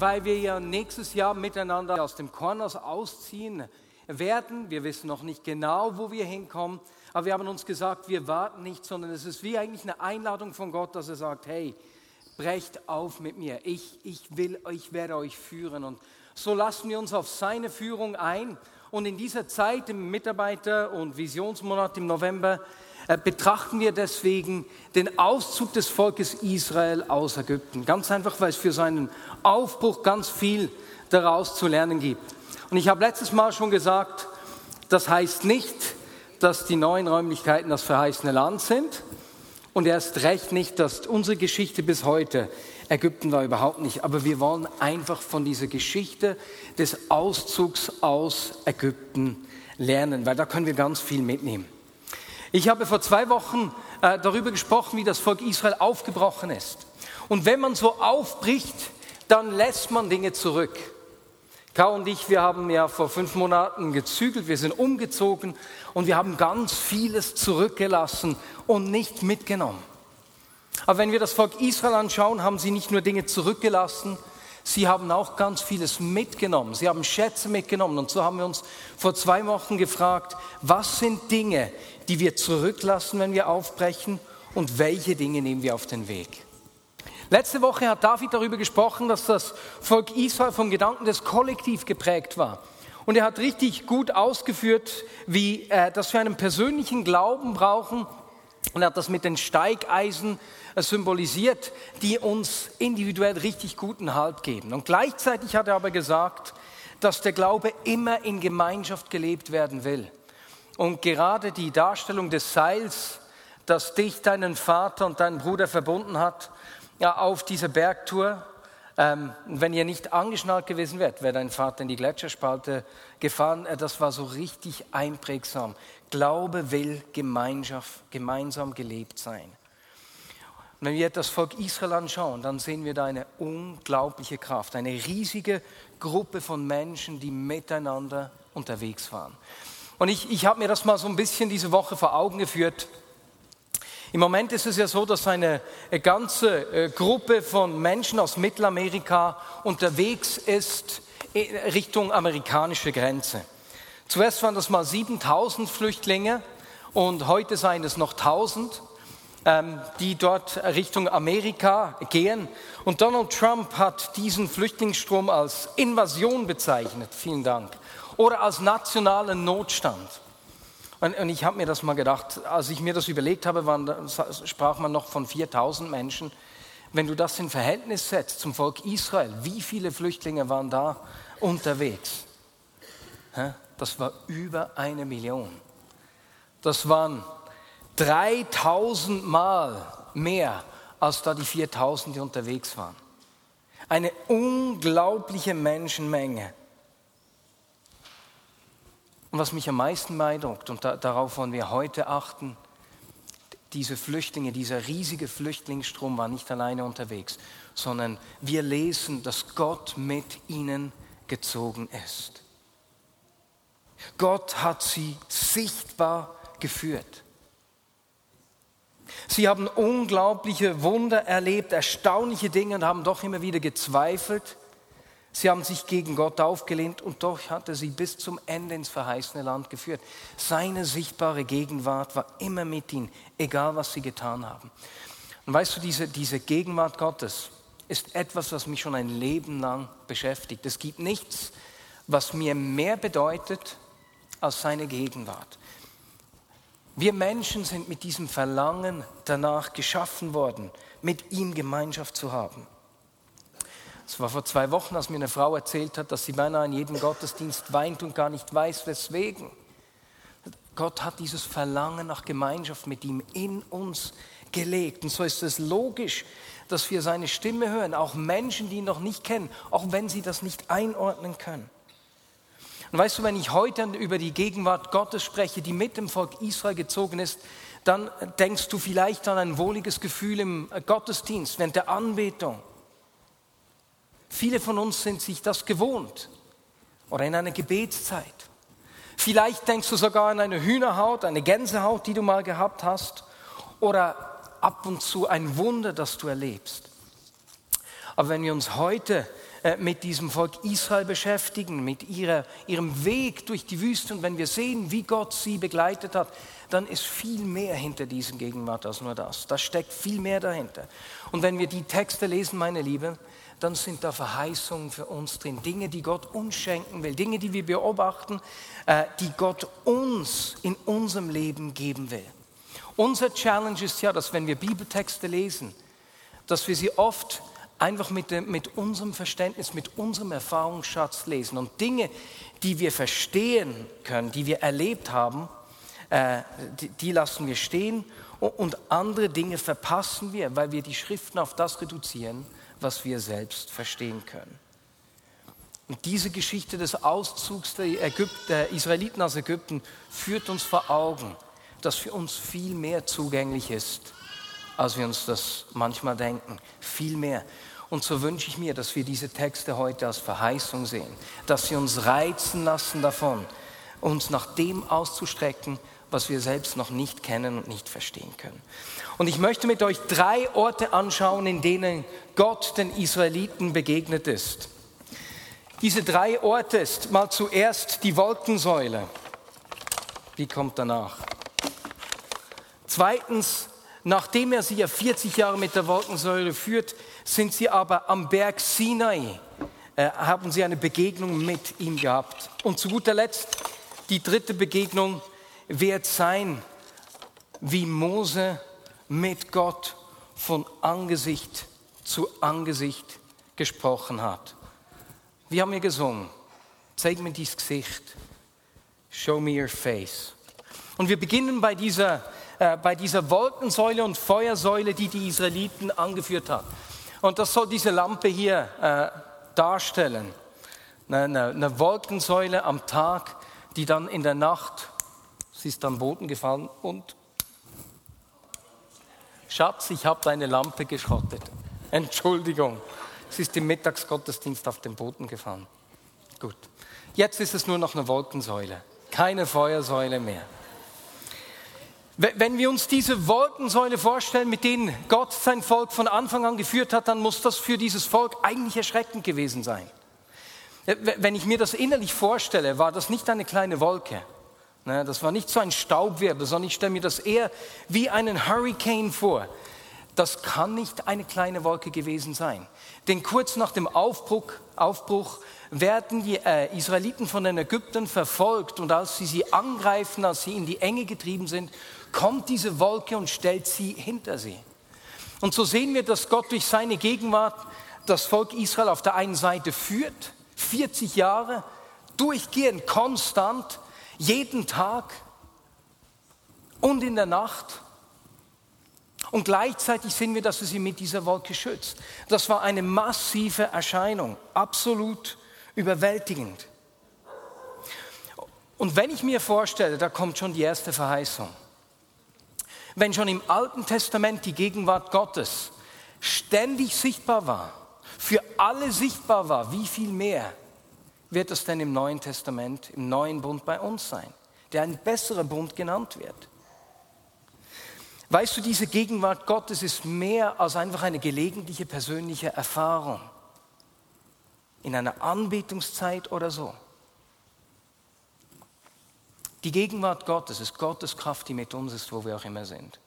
Weil wir ja nächstes Jahr miteinander aus dem Kornhaus ausziehen werden. Wir wissen noch nicht genau, wo wir hinkommen, aber wir haben uns gesagt, wir warten nicht, sondern es ist wie eigentlich eine Einladung von Gott, dass er sagt, hey, brecht auf mit mir. Ich, ich will, ich werde euch führen. Und so lassen wir uns auf seine Führung ein. Und in dieser Zeit, im Mitarbeiter- und Visionsmonat im November, betrachten wir deswegen den Auszug des Volkes Israel aus Ägypten. Ganz einfach, weil es für seinen Aufbruch ganz viel daraus zu lernen gibt. Und ich habe letztes Mal schon gesagt, das heißt nicht, dass die neuen Räumlichkeiten das verheißene Land sind. Und erst recht nicht, dass unsere Geschichte bis heute Ägypten war überhaupt nicht. Aber wir wollen einfach von dieser Geschichte des Auszugs aus Ägypten lernen, weil da können wir ganz viel mitnehmen. Ich habe vor zwei Wochen äh, darüber gesprochen, wie das Volk Israel aufgebrochen ist. Und wenn man so aufbricht, dann lässt man Dinge zurück. Kau und ich, wir haben ja vor fünf Monaten gezügelt, wir sind umgezogen und wir haben ganz vieles zurückgelassen und nicht mitgenommen. Aber wenn wir das Volk Israel anschauen, haben sie nicht nur Dinge zurückgelassen, sie haben auch ganz vieles mitgenommen. Sie haben Schätze mitgenommen. Und so haben wir uns vor zwei Wochen gefragt, was sind Dinge, die wir zurücklassen, wenn wir aufbrechen und welche Dinge nehmen wir auf den Weg. Letzte Woche hat David darüber gesprochen, dass das Volk Israel vom Gedanken des Kollektiv geprägt war. Und er hat richtig gut ausgeführt, wie äh, dass wir einen persönlichen Glauben brauchen. Und er hat das mit den Steigeisen äh, symbolisiert, die uns individuell richtig guten Halt geben. Und gleichzeitig hat er aber gesagt, dass der Glaube immer in Gemeinschaft gelebt werden will. Und gerade die Darstellung des Seils, das dich, deinen Vater und deinen Bruder verbunden hat, ja, auf dieser Bergtour. Ähm, wenn ihr nicht angeschnallt gewesen wärt, wäre dein Vater in die Gletscherspalte gefahren. Äh, das war so richtig einprägsam. Glaube will Gemeinschaft, gemeinsam gelebt sein. Und wenn wir das Volk Israel anschauen, dann sehen wir da eine unglaubliche Kraft, eine riesige Gruppe von Menschen, die miteinander unterwegs waren. Und ich, ich habe mir das mal so ein bisschen diese Woche vor Augen geführt. Im Moment ist es ja so, dass eine ganze äh, Gruppe von Menschen aus Mittelamerika unterwegs ist Richtung amerikanische Grenze. Zuerst waren das mal 7000 Flüchtlinge und heute seien es noch 1000, ähm, die dort Richtung Amerika gehen. Und Donald Trump hat diesen Flüchtlingsstrom als Invasion bezeichnet, vielen Dank, oder als nationalen Notstand. Und, und ich habe mir das mal gedacht, als ich mir das überlegt habe, waren, sprach man noch von 4000 Menschen. Wenn du das in Verhältnis setzt zum Volk Israel, wie viele Flüchtlinge waren da unterwegs? Das war über eine Million. Das waren 3000 Mal mehr als da die 4000, die unterwegs waren. Eine unglaubliche Menschenmenge. Und was mich am meisten beeindruckt, und da, darauf wollen wir heute achten, diese Flüchtlinge, dieser riesige Flüchtlingsstrom war nicht alleine unterwegs, sondern wir lesen, dass Gott mit ihnen gezogen ist. Gott hat sie sichtbar geführt. Sie haben unglaubliche Wunder erlebt, erstaunliche Dinge und haben doch immer wieder gezweifelt. Sie haben sich gegen Gott aufgelehnt und doch hat er sie bis zum Ende ins verheißene Land geführt. Seine sichtbare Gegenwart war immer mit ihnen, egal was sie getan haben. Und weißt du, diese, diese Gegenwart Gottes ist etwas, was mich schon ein Leben lang beschäftigt. Es gibt nichts, was mir mehr bedeutet als seine Gegenwart. Wir Menschen sind mit diesem Verlangen danach geschaffen worden, mit ihm Gemeinschaft zu haben. Es war vor zwei Wochen, als mir eine Frau erzählt hat, dass sie beinahe in jedem Gottesdienst weint und gar nicht weiß, weswegen. Gott hat dieses Verlangen nach Gemeinschaft mit ihm in uns gelegt. Und so ist es logisch, dass wir seine Stimme hören, auch Menschen, die ihn noch nicht kennen, auch wenn sie das nicht einordnen können. Und weißt du, wenn ich heute über die Gegenwart Gottes spreche, die mit dem Volk Israel gezogen ist, dann denkst du vielleicht an ein wohliges Gefühl im Gottesdienst, während der Anbetung. Viele von uns sind sich das gewohnt oder in einer Gebetszeit. Vielleicht denkst du sogar an eine Hühnerhaut, eine Gänsehaut, die du mal gehabt hast oder ab und zu ein Wunder, das du erlebst. Aber wenn wir uns heute äh, mit diesem Volk Israel beschäftigen, mit ihrer, ihrem Weg durch die Wüste und wenn wir sehen, wie Gott sie begleitet hat, dann ist viel mehr hinter diesem Gegenwart als nur das. Da steckt viel mehr dahinter. Und wenn wir die Texte lesen, meine Liebe, dann sind da Verheißungen für uns drin, Dinge, die Gott uns schenken will, Dinge, die wir beobachten, äh, die Gott uns in unserem Leben geben will. Unser Challenge ist ja, dass wenn wir Bibeltexte lesen, dass wir sie oft einfach mit, mit unserem Verständnis, mit unserem Erfahrungsschatz lesen. Und Dinge, die wir verstehen können, die wir erlebt haben, äh, die lassen wir stehen. Und andere Dinge verpassen wir, weil wir die Schriften auf das reduzieren, was wir selbst verstehen können. Und diese Geschichte des Auszugs der, Ägypten, der Israeliten aus Ägypten führt uns vor Augen, dass für uns viel mehr zugänglich ist, als wir uns das manchmal denken. Viel mehr. Und so wünsche ich mir, dass wir diese Texte heute als Verheißung sehen, dass sie uns reizen lassen davon, uns nach dem auszustrecken, was wir selbst noch nicht kennen und nicht verstehen können. Und ich möchte mit euch drei Orte anschauen, in denen Gott den Israeliten begegnet ist. Diese drei Orte ist mal zuerst die Wolkensäule. Die kommt danach. Zweitens, nachdem er sie ja 40 Jahre mit der Wolkensäule führt, sind sie aber am Berg Sinai, äh, haben sie eine Begegnung mit ihm gehabt. Und zu guter Letzt die dritte Begegnung wird sein, wie Mose mit Gott von Angesicht zu Angesicht gesprochen hat. Wie haben wir gesungen? Zeig mir dies Gesicht. Show me your face. Und wir beginnen bei dieser, äh, bei dieser Wolkensäule und Feuersäule, die die Israeliten angeführt hat. Und das soll diese Lampe hier äh, darstellen. Eine, eine, eine Wolkensäule am Tag, die dann in der Nacht Sie ist am Boden gefallen und Schatz, ich habe deine Lampe geschrottet. Entschuldigung, sie ist im Mittagsgottesdienst auf den Boden gefallen. Gut, jetzt ist es nur noch eine Wolkensäule, keine Feuersäule mehr. Wenn wir uns diese Wolkensäule vorstellen, mit denen Gott sein Volk von Anfang an geführt hat, dann muss das für dieses Volk eigentlich erschreckend gewesen sein. Wenn ich mir das innerlich vorstelle, war das nicht eine kleine Wolke. Ne, das war nicht so ein Staubwirbel, sondern ich stelle mir das eher wie einen Hurricane vor. Das kann nicht eine kleine Wolke gewesen sein. Denn kurz nach dem Aufbruch, Aufbruch werden die äh, Israeliten von den Ägyptern verfolgt und als sie sie angreifen, als sie in die Enge getrieben sind, kommt diese Wolke und stellt sie hinter sie. Und so sehen wir, dass Gott durch seine Gegenwart das Volk Israel auf der einen Seite führt, 40 Jahre, durchgehend, konstant, jeden Tag und in der Nacht. Und gleichzeitig sehen wir, dass er sie mit dieser Wolke schützt. Das war eine massive Erscheinung, absolut überwältigend. Und wenn ich mir vorstelle, da kommt schon die erste Verheißung. Wenn schon im Alten Testament die Gegenwart Gottes ständig sichtbar war, für alle sichtbar war, wie viel mehr wird es denn im Neuen Testament, im neuen Bund bei uns sein, der ein besserer Bund genannt wird? Weißt du, diese Gegenwart Gottes ist mehr als einfach eine gelegentliche persönliche Erfahrung in einer Anbetungszeit oder so. Die Gegenwart Gottes ist Gottes Kraft, die mit uns ist, wo wir auch immer sind.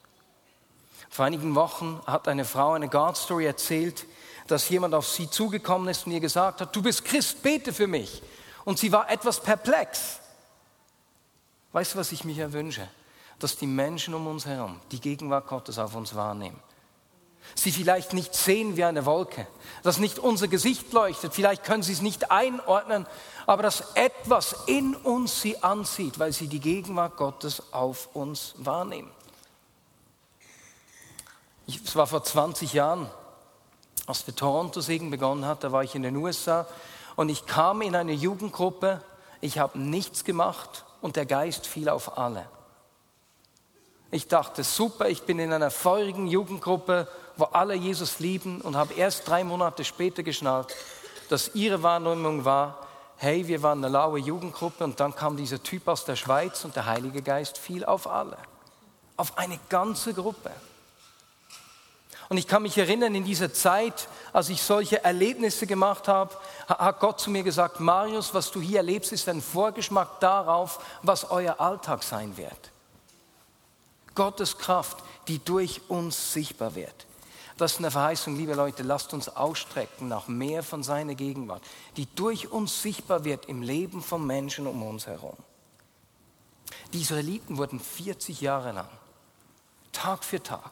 Vor einigen Wochen hat eine Frau eine God Story erzählt, dass jemand auf sie zugekommen ist und ihr gesagt hat, du bist Christ, bete für mich. Und sie war etwas perplex. Weißt du, was ich mir wünsche? Dass die Menschen um uns herum die Gegenwart Gottes auf uns wahrnehmen. sie vielleicht nicht sehen wie eine Wolke, dass nicht unser Gesicht leuchtet, vielleicht können sie es nicht einordnen, aber dass etwas in uns sie anzieht, weil sie die Gegenwart Gottes auf uns wahrnehmen. Es war vor 20 Jahren, als der Toronto-Segen begonnen hat, da war ich in den USA und ich kam in eine Jugendgruppe, ich habe nichts gemacht und der Geist fiel auf alle. Ich dachte, super, ich bin in einer feurigen Jugendgruppe, wo alle Jesus lieben und habe erst drei Monate später geschnallt, dass ihre Wahrnehmung war, hey, wir waren eine laue Jugendgruppe und dann kam dieser Typ aus der Schweiz und der Heilige Geist fiel auf alle, auf eine ganze Gruppe. Und ich kann mich erinnern, in dieser Zeit, als ich solche Erlebnisse gemacht habe, hat Gott zu mir gesagt, Marius, was du hier erlebst, ist ein Vorgeschmack darauf, was euer Alltag sein wird. Gottes Kraft, die durch uns sichtbar wird. Das ist eine Verheißung, liebe Leute, lasst uns ausstrecken nach mehr von seiner Gegenwart, die durch uns sichtbar wird im Leben von Menschen um uns herum. Die Israeliten wurden 40 Jahre lang, Tag für Tag,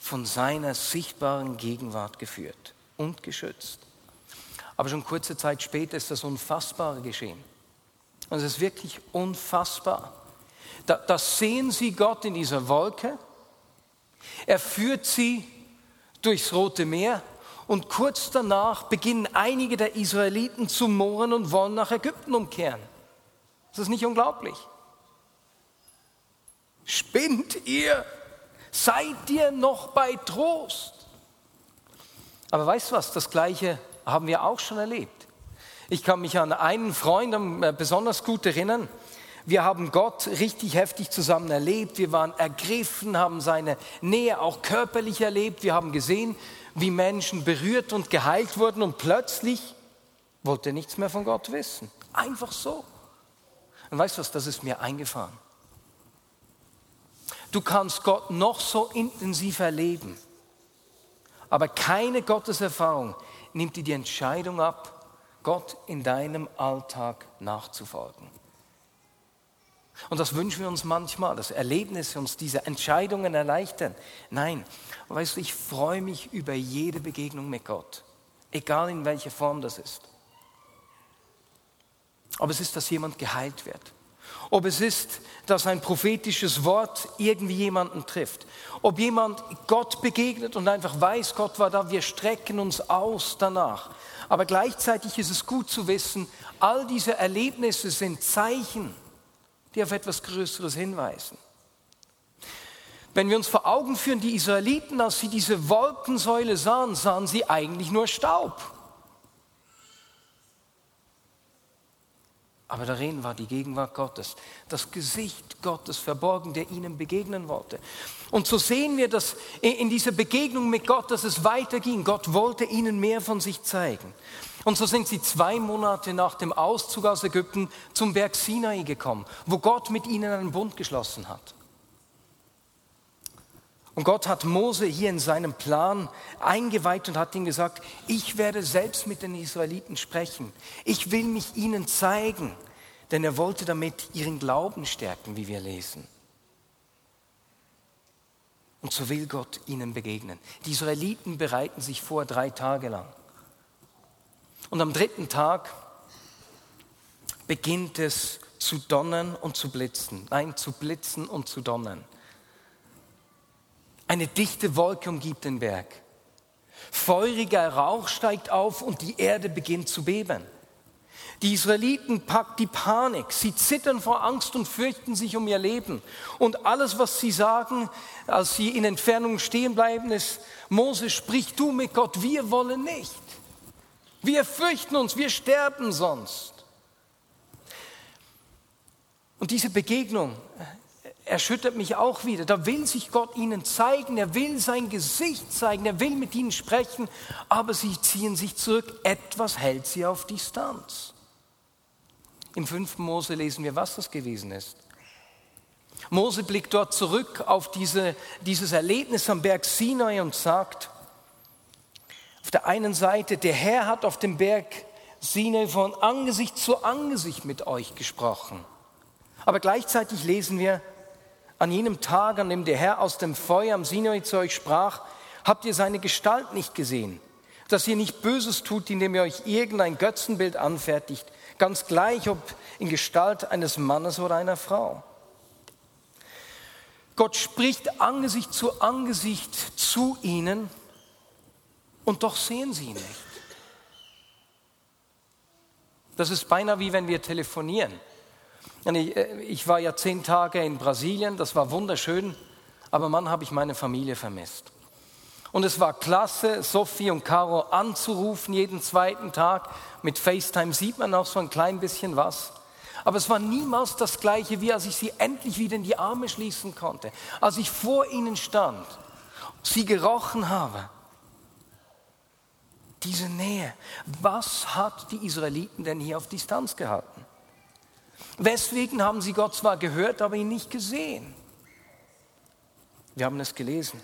von seiner sichtbaren Gegenwart geführt und geschützt. Aber schon kurze Zeit später ist das Unfassbare geschehen. Und es ist wirklich unfassbar. Da, da sehen sie Gott in dieser Wolke. Er führt sie durchs Rote Meer und kurz danach beginnen einige der Israeliten zu mohren und wollen nach Ägypten umkehren. Ist das nicht unglaublich? Spinnt ihr? Seid ihr noch bei Trost? Aber weißt du was, das Gleiche haben wir auch schon erlebt. Ich kann mich an einen Freund äh, besonders gut erinnern, wir haben Gott richtig heftig zusammen erlebt. Wir waren ergriffen, haben seine Nähe auch körperlich erlebt. Wir haben gesehen, wie Menschen berührt und geheilt wurden und plötzlich wollte er nichts mehr von Gott wissen. Einfach so. Und weißt du was, das ist mir eingefahren. Du kannst Gott noch so intensiv erleben, aber keine Gotteserfahrung nimmt dir die Entscheidung ab, Gott in deinem Alltag nachzufolgen. Und das wünschen wir uns manchmal, dass Erlebnisse uns diese Entscheidungen erleichtern. Nein, weißt du, ich freue mich über jede Begegnung mit Gott, egal in welcher Form das ist. Ob es ist, dass jemand geheilt wird. Ob es ist, dass ein prophetisches Wort irgendwie jemanden trifft. Ob jemand Gott begegnet und einfach weiß, Gott war da, wir strecken uns aus danach. Aber gleichzeitig ist es gut zu wissen, all diese Erlebnisse sind Zeichen die auf etwas Größeres hinweisen. Wenn wir uns vor Augen führen, die Israeliten, als sie diese Wolkensäule sahen, sahen sie eigentlich nur Staub. Aber darin war die Gegenwart Gottes, das Gesicht Gottes verborgen, der ihnen begegnen wollte. Und so sehen wir, dass in dieser Begegnung mit Gott, dass es weiterging. Gott wollte ihnen mehr von sich zeigen. Und so sind sie zwei Monate nach dem Auszug aus Ägypten zum Berg Sinai gekommen, wo Gott mit ihnen einen Bund geschlossen hat. Und Gott hat Mose hier in seinem Plan eingeweiht und hat ihm gesagt, ich werde selbst mit den Israeliten sprechen. Ich will mich ihnen zeigen, denn er wollte damit ihren Glauben stärken, wie wir lesen. Und so will Gott ihnen begegnen. Die Israeliten bereiten sich vor drei Tage lang. Und am dritten Tag beginnt es zu donnern und zu blitzen. Nein, zu blitzen und zu donnern. Eine dichte Wolke umgibt den Berg. Feuriger Rauch steigt auf und die Erde beginnt zu beben. Die Israeliten packt die Panik. Sie zittern vor Angst und fürchten sich um ihr Leben. Und alles, was sie sagen, als sie in Entfernung stehen bleiben, ist, Mose, sprich du mit Gott, wir wollen nicht. Wir fürchten uns, wir sterben sonst. Und diese Begegnung erschüttert mich auch wieder. Da will sich Gott ihnen zeigen, er will sein Gesicht zeigen, er will mit ihnen sprechen, aber sie ziehen sich zurück. Etwas hält sie auf Distanz. Im 5. Mose lesen wir, was das gewesen ist. Mose blickt dort zurück auf diese, dieses Erlebnis am Berg Sinai und sagt, auf der einen Seite, der Herr hat auf dem Berg Sinai von Angesicht zu Angesicht mit euch gesprochen. Aber gleichzeitig lesen wir, an jenem Tag, an dem der Herr aus dem Feuer am Sinai zu euch sprach, habt ihr seine Gestalt nicht gesehen, dass ihr nicht Böses tut, indem ihr euch irgendein Götzenbild anfertigt, ganz gleich ob in Gestalt eines Mannes oder einer Frau. Gott spricht Angesicht zu Angesicht zu ihnen und doch sehen sie ihn nicht. Das ist beinahe wie wenn wir telefonieren. Äh, ich war ja zehn Tage in Brasilien, das war wunderschön, aber Mann, habe ich meine Familie vermisst. Und es war klasse, Sophie und Caro anzurufen jeden zweiten Tag. Mit FaceTime sieht man auch so ein klein bisschen was. Aber es war niemals das gleiche, wie als ich sie endlich wieder in die Arme schließen konnte. Als ich vor ihnen stand, sie gerochen habe. Diese Nähe. Was hat die Israeliten denn hier auf Distanz gehalten? Weswegen haben sie Gott zwar gehört, aber ihn nicht gesehen? Wir haben es gelesen.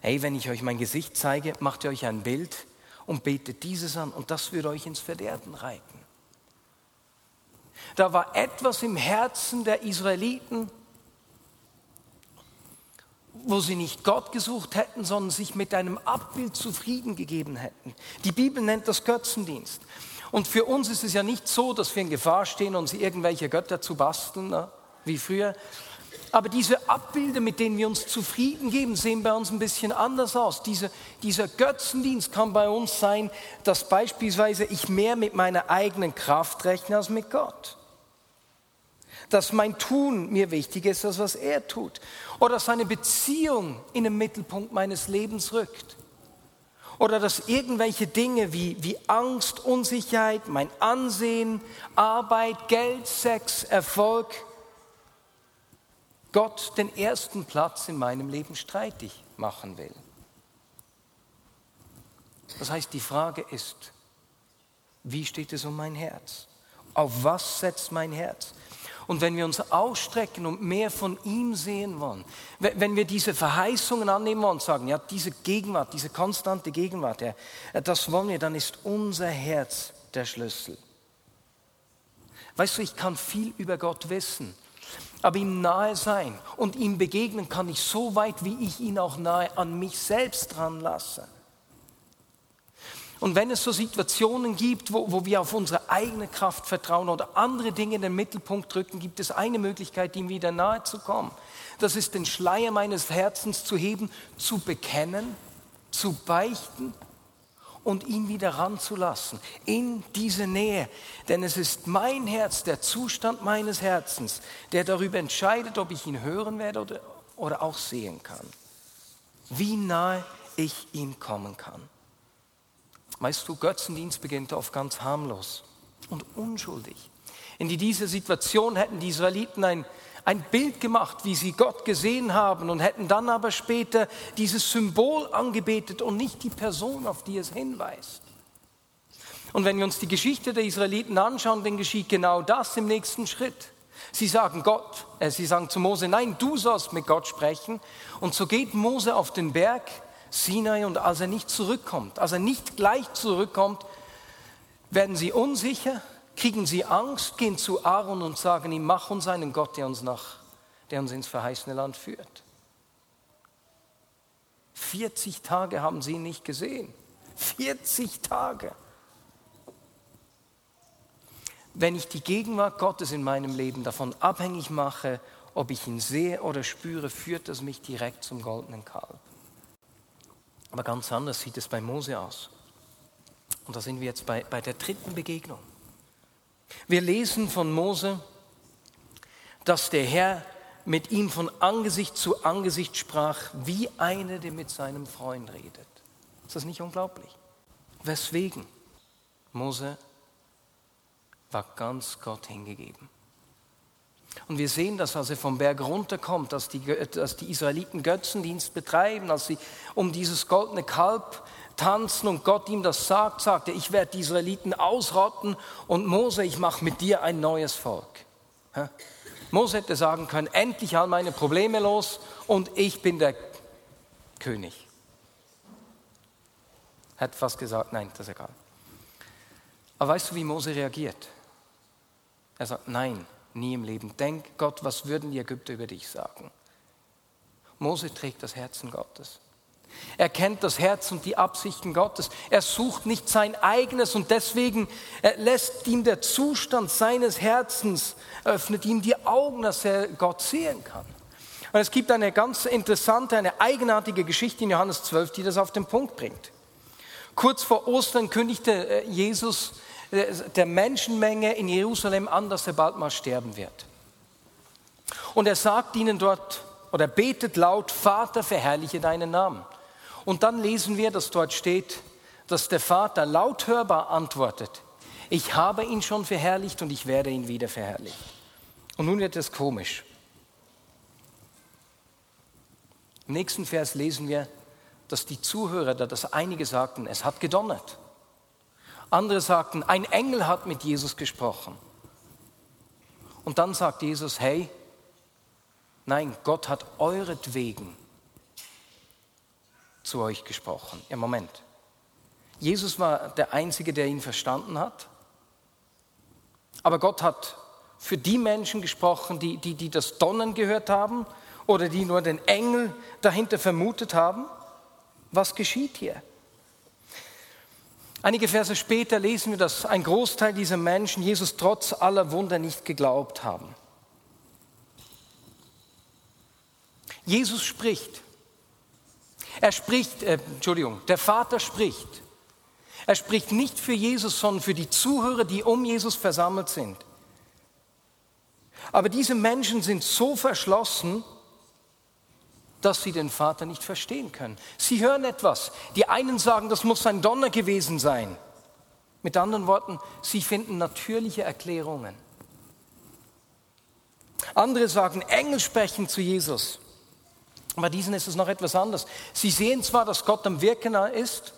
Hey, wenn ich euch mein Gesicht zeige, macht ihr euch ein Bild und betet dieses an und das wird euch ins Verderben reiten. Da war etwas im Herzen der Israeliten, wo sie nicht Gott gesucht hätten, sondern sich mit einem Abbild zufrieden gegeben hätten. Die Bibel nennt das Götzendienst. Und für uns ist es ja nicht so, dass wir in Gefahr stehen, uns irgendwelche Götter zu basteln, ne, wie früher. Aber diese Abbilder, mit denen wir uns zufrieden geben, sehen bei uns ein bisschen anders aus. Diese, dieser Götzendienst kann bei uns sein, dass beispielsweise ich mehr mit meiner eigenen Kraft rechne als mit Gott. Dass mein Tun mir wichtiger ist, als was er tut. Oder dass eine Beziehung in den Mittelpunkt meines Lebens rückt. Oder dass irgendwelche Dinge wie, wie Angst, Unsicherheit, mein Ansehen, Arbeit, Geld, Sex, Erfolg Gott den ersten Platz in meinem Leben streitig machen will. Das heißt, die Frage ist, wie steht es um mein Herz? Auf was setzt mein Herz? Und wenn wir uns ausstrecken und mehr von ihm sehen wollen, wenn wir diese Verheißungen annehmen und sagen, ja, diese Gegenwart, diese konstante Gegenwart, ja, das wollen wir, dann ist unser Herz der Schlüssel. Weißt du, ich kann viel über Gott wissen, aber ihm nahe sein und ihm begegnen kann ich so weit, wie ich ihn auch nahe an mich selbst dran lasse. Und wenn es so Situationen gibt, wo, wo wir auf unsere eigene Kraft vertrauen oder andere Dinge in den Mittelpunkt drücken, gibt es eine Möglichkeit, ihm wieder nahe zu kommen. Das ist den Schleier meines Herzens zu heben, zu bekennen, zu beichten und ihn wieder ranzulassen in diese Nähe. Denn es ist mein Herz, der Zustand meines Herzens, der darüber entscheidet, ob ich ihn hören werde oder, oder auch sehen kann. Wie nahe ich ihm kommen kann. Weißt du, Götzendienst beginnt oft ganz harmlos und unschuldig. In dieser Situation hätten die Israeliten ein, ein Bild gemacht, wie sie Gott gesehen haben und hätten dann aber später dieses Symbol angebetet und nicht die Person, auf die es hinweist. Und wenn wir uns die Geschichte der Israeliten anschauen, dann geschieht genau das im nächsten Schritt. Sie sagen Gott, äh, sie sagen zu Mose, nein, du sollst mit Gott sprechen. Und so geht Mose auf den Berg Sinai und als er nicht zurückkommt, als er nicht gleich zurückkommt, werden sie unsicher, kriegen sie Angst, gehen zu Aaron und sagen ihm, mach uns einen Gott, der uns, nach, der uns ins verheißene Land führt. 40 Tage haben sie ihn nicht gesehen. 40 Tage. Wenn ich die Gegenwart Gottes in meinem Leben davon abhängig mache, ob ich ihn sehe oder spüre, führt das mich direkt zum goldenen Kalb. Aber ganz anders sieht es bei Mose aus. Und da sind wir jetzt bei, bei der dritten Begegnung. Wir lesen von Mose, dass der Herr mit ihm von Angesicht zu Angesicht sprach, wie einer, der mit seinem Freund redet. Ist das nicht unglaublich? Weswegen? Mose war ganz Gott hingegeben. Und wir sehen das, als er vom Berg runterkommt, dass die, dass die Israeliten Götzendienst betreiben, als sie um dieses goldene Kalb tanzen und Gott ihm das sagt, sagt er, ich werde die Israeliten ausrotten und Mose, ich mache mit dir ein neues Volk. Mose hätte sagen können, endlich all meine Probleme los und ich bin der König. Hätte fast gesagt, nein, das ist egal. Aber weißt du, wie Mose reagiert? Er sagt, nein, Nie im Leben. Denk, Gott, was würden die Ägypter über dich sagen? Mose trägt das Herzen Gottes. Er kennt das Herz und die Absichten Gottes. Er sucht nicht sein eigenes und deswegen äh, lässt ihm der Zustand seines Herzens, öffnet ihm die Augen, dass er Gott sehen kann. Und es gibt eine ganz interessante, eine eigenartige Geschichte in Johannes 12, die das auf den Punkt bringt. Kurz vor Ostern kündigte äh, Jesus der Menschenmenge in Jerusalem an, dass er bald mal sterben wird. Und er sagt ihnen dort oder betet laut, Vater, verherrliche deinen Namen. Und dann lesen wir, dass dort steht, dass der Vater laut hörbar antwortet, ich habe ihn schon verherrlicht und ich werde ihn wieder verherrlichen. Und nun wird es komisch. Im nächsten Vers lesen wir, dass die Zuhörer, da das einige sagten, es hat gedonnert. Andere sagten, ein Engel hat mit Jesus gesprochen. Und dann sagt Jesus, hey, nein, Gott hat euretwegen zu euch gesprochen. Im Moment. Jesus war der Einzige, der ihn verstanden hat. Aber Gott hat für die Menschen gesprochen, die, die, die das Donnern gehört haben oder die nur den Engel dahinter vermutet haben. Was geschieht hier? Einige Verse später lesen wir, dass ein Großteil dieser Menschen Jesus trotz aller Wunder nicht geglaubt haben. Jesus spricht. Er spricht, äh, Entschuldigung, der Vater spricht. Er spricht nicht für Jesus, sondern für die Zuhörer, die um Jesus versammelt sind. Aber diese Menschen sind so verschlossen, dass sie den Vater nicht verstehen können. Sie hören etwas. Die einen sagen, das muss ein Donner gewesen sein. Mit anderen Worten, sie finden natürliche Erklärungen. Andere sagen, Engel sprechen zu Jesus. Bei diesen ist es noch etwas anders. Sie sehen zwar, dass Gott am Wirken ist,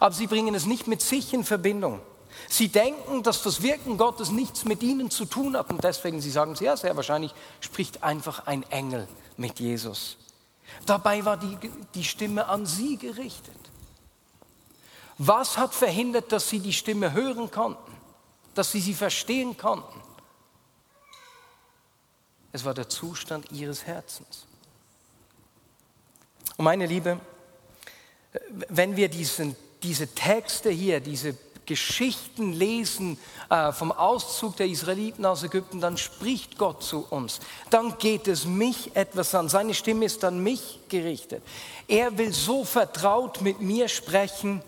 aber sie bringen es nicht mit sich in Verbindung. Sie denken, dass das Wirken Gottes nichts mit ihnen zu tun hat und deswegen sie sagen, ja, sehr wahrscheinlich spricht einfach ein Engel mit Jesus. Dabei war die, die Stimme an sie gerichtet. Was hat verhindert, dass sie die Stimme hören konnten, dass sie sie verstehen konnten? Es war der Zustand ihres Herzens. Und meine Liebe, wenn wir diesen, diese Texte hier, diese Geschichten lesen äh, vom Auszug der Israeliten aus Ägypten, dann spricht Gott zu uns. Dann geht es mich etwas an. Seine Stimme ist an mich gerichtet. Er will so vertraut mit mir sprechen,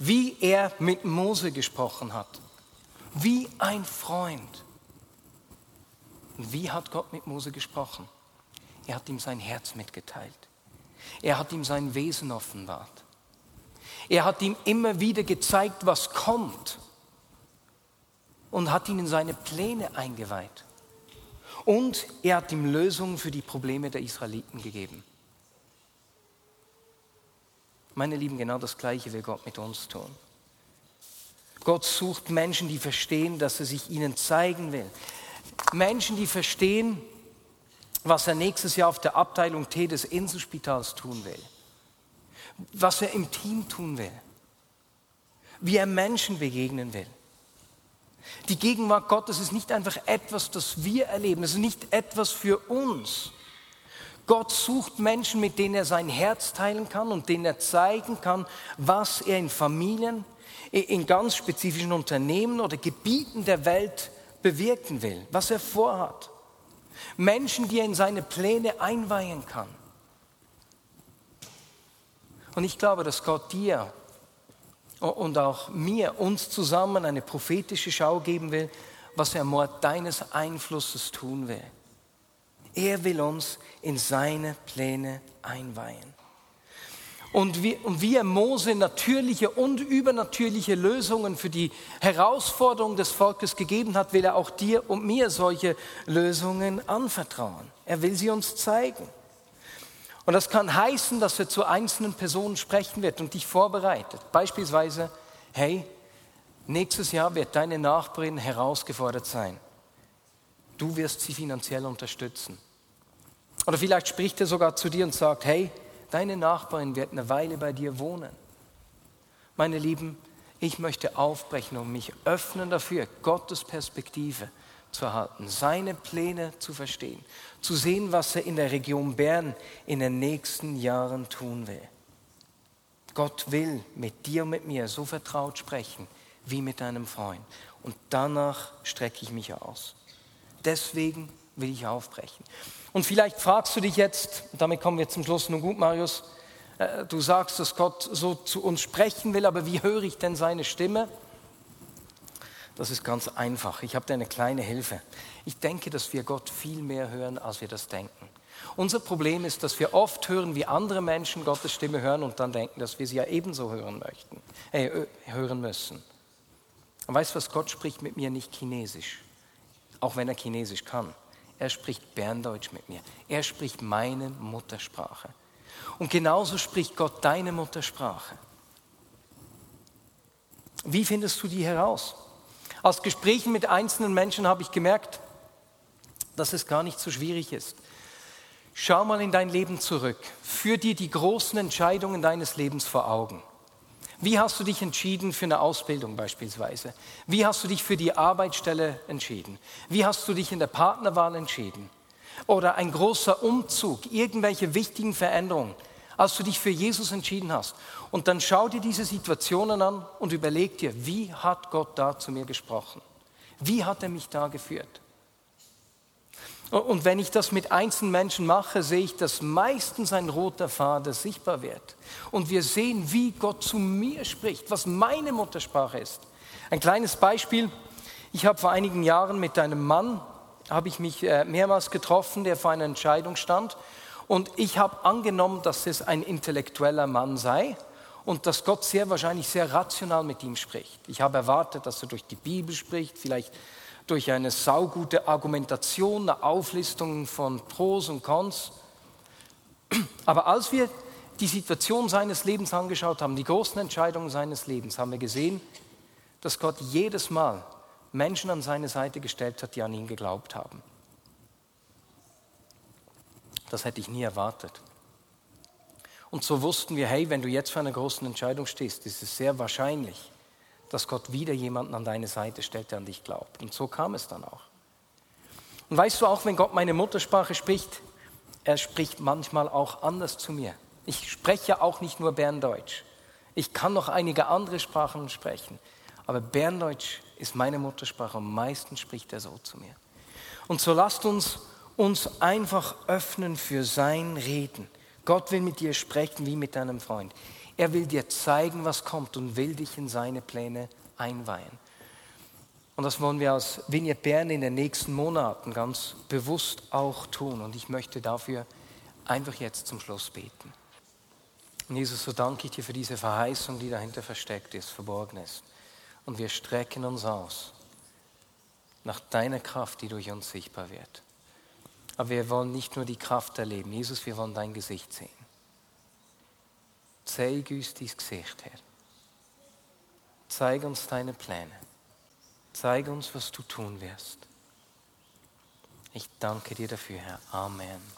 wie er mit Mose gesprochen hat. Wie ein Freund. Und wie hat Gott mit Mose gesprochen? Er hat ihm sein Herz mitgeteilt. Er hat ihm sein Wesen offenbart. Er hat ihm immer wieder gezeigt, was kommt und hat ihn in seine Pläne eingeweiht. Und er hat ihm Lösungen für die Probleme der Israeliten gegeben. Meine Lieben, genau das Gleiche will Gott mit uns tun. Gott sucht Menschen, die verstehen, dass er sich ihnen zeigen will. Menschen, die verstehen, was er nächstes Jahr auf der Abteilung T des Inselspitals tun will was er im Team tun will, wie er Menschen begegnen will. Die Gegenwart Gottes ist nicht einfach etwas, das wir erleben, es ist nicht etwas für uns. Gott sucht Menschen, mit denen er sein Herz teilen kann und denen er zeigen kann, was er in Familien, in ganz spezifischen Unternehmen oder Gebieten der Welt bewirken will, was er vorhat. Menschen, die er in seine Pläne einweihen kann. Und ich glaube, dass Gott dir und auch mir, uns zusammen eine prophetische Schau geben will, was er Mord deines Einflusses tun will. Er will uns in seine Pläne einweihen. Und wie, und wie er Mose natürliche und übernatürliche Lösungen für die Herausforderungen des Volkes gegeben hat, will er auch dir und mir solche Lösungen anvertrauen. Er will sie uns zeigen. Und das kann heißen, dass er zu einzelnen Personen sprechen wird und dich vorbereitet. Beispielsweise, hey, nächstes Jahr wird deine Nachbarin herausgefordert sein. Du wirst sie finanziell unterstützen. Oder vielleicht spricht er sogar zu dir und sagt, hey, deine Nachbarin wird eine Weile bei dir wohnen. Meine Lieben, ich möchte aufbrechen und mich öffnen dafür, Gottes Perspektive zu erhalten, seine Pläne zu verstehen, zu sehen, was er in der Region Bern in den nächsten Jahren tun will. Gott will mit dir und mit mir so vertraut sprechen wie mit deinem Freund. Und danach strecke ich mich aus. Deswegen will ich aufbrechen. Und vielleicht fragst du dich jetzt, damit kommen wir zum Schluss, nun gut, Marius, äh, du sagst, dass Gott so zu uns sprechen will, aber wie höre ich denn seine Stimme? Das ist ganz einfach. Ich habe da eine kleine Hilfe. Ich denke, dass wir Gott viel mehr hören, als wir das denken. Unser Problem ist, dass wir oft hören, wie andere Menschen Gottes Stimme hören und dann denken, dass wir sie ja ebenso hören möchten, äh, hören müssen. Und weißt du was? Gott spricht mit mir nicht Chinesisch, auch wenn er Chinesisch kann. Er spricht Berndeutsch mit mir. Er spricht meine Muttersprache. Und genauso spricht Gott deine Muttersprache. Wie findest du die heraus? Aus Gesprächen mit einzelnen Menschen habe ich gemerkt, dass es gar nicht so schwierig ist. Schau mal in dein Leben zurück. Führ dir die großen Entscheidungen deines Lebens vor Augen. Wie hast du dich entschieden für eine Ausbildung beispielsweise? Wie hast du dich für die Arbeitsstelle entschieden? Wie hast du dich in der Partnerwahl entschieden? Oder ein großer Umzug, irgendwelche wichtigen Veränderungen, als du dich für Jesus entschieden hast. Und dann schau dir diese Situationen an und überleg dir, wie hat Gott da zu mir gesprochen? Wie hat er mich da geführt? Und wenn ich das mit einzelnen Menschen mache, sehe ich, dass meistens ein roter Faden sichtbar wird. Und wir sehen, wie Gott zu mir spricht, was meine Muttersprache ist. Ein kleines Beispiel. Ich habe vor einigen Jahren mit einem Mann, habe ich mich äh, mehrmals getroffen, der vor einer Entscheidung stand. Und ich habe angenommen, dass es ein intellektueller Mann sei und dass Gott sehr wahrscheinlich sehr rational mit ihm spricht. Ich habe erwartet, dass er durch die Bibel spricht, vielleicht durch eine saugute Argumentation, eine Auflistung von Pros und Cons. Aber als wir die Situation seines Lebens angeschaut haben, die großen Entscheidungen seines Lebens, haben wir gesehen, dass Gott jedes Mal Menschen an seine Seite gestellt hat, die an ihn geglaubt haben. Das hätte ich nie erwartet. Und so wussten wir, hey, wenn du jetzt vor einer großen Entscheidung stehst, ist es sehr wahrscheinlich, dass Gott wieder jemanden an deine Seite stellt, der an dich glaubt. Und so kam es dann auch. Und weißt du auch, wenn Gott meine Muttersprache spricht, er spricht manchmal auch anders zu mir. Ich spreche auch nicht nur Berndeutsch. Ich kann noch einige andere Sprachen sprechen. Aber Berndeutsch ist meine Muttersprache. Am meisten spricht er so zu mir. Und so lasst uns uns einfach öffnen für sein Reden. Gott will mit dir sprechen wie mit deinem Freund. Er will dir zeigen, was kommt und will dich in seine Pläne einweihen. Und das wollen wir als Vignette Bern in den nächsten Monaten ganz bewusst auch tun. Und ich möchte dafür einfach jetzt zum Schluss beten. Und Jesus, so danke ich dir für diese Verheißung, die dahinter versteckt ist, verborgen ist. Und wir strecken uns aus nach deiner Kraft, die durch uns sichtbar wird. Aber wir wollen nicht nur die Kraft erleben. Jesus, wir wollen dein Gesicht sehen. Zeig uns dein Gesicht, Herr. Zeig uns deine Pläne. Zeig uns, was du tun wirst. Ich danke dir dafür, Herr. Amen.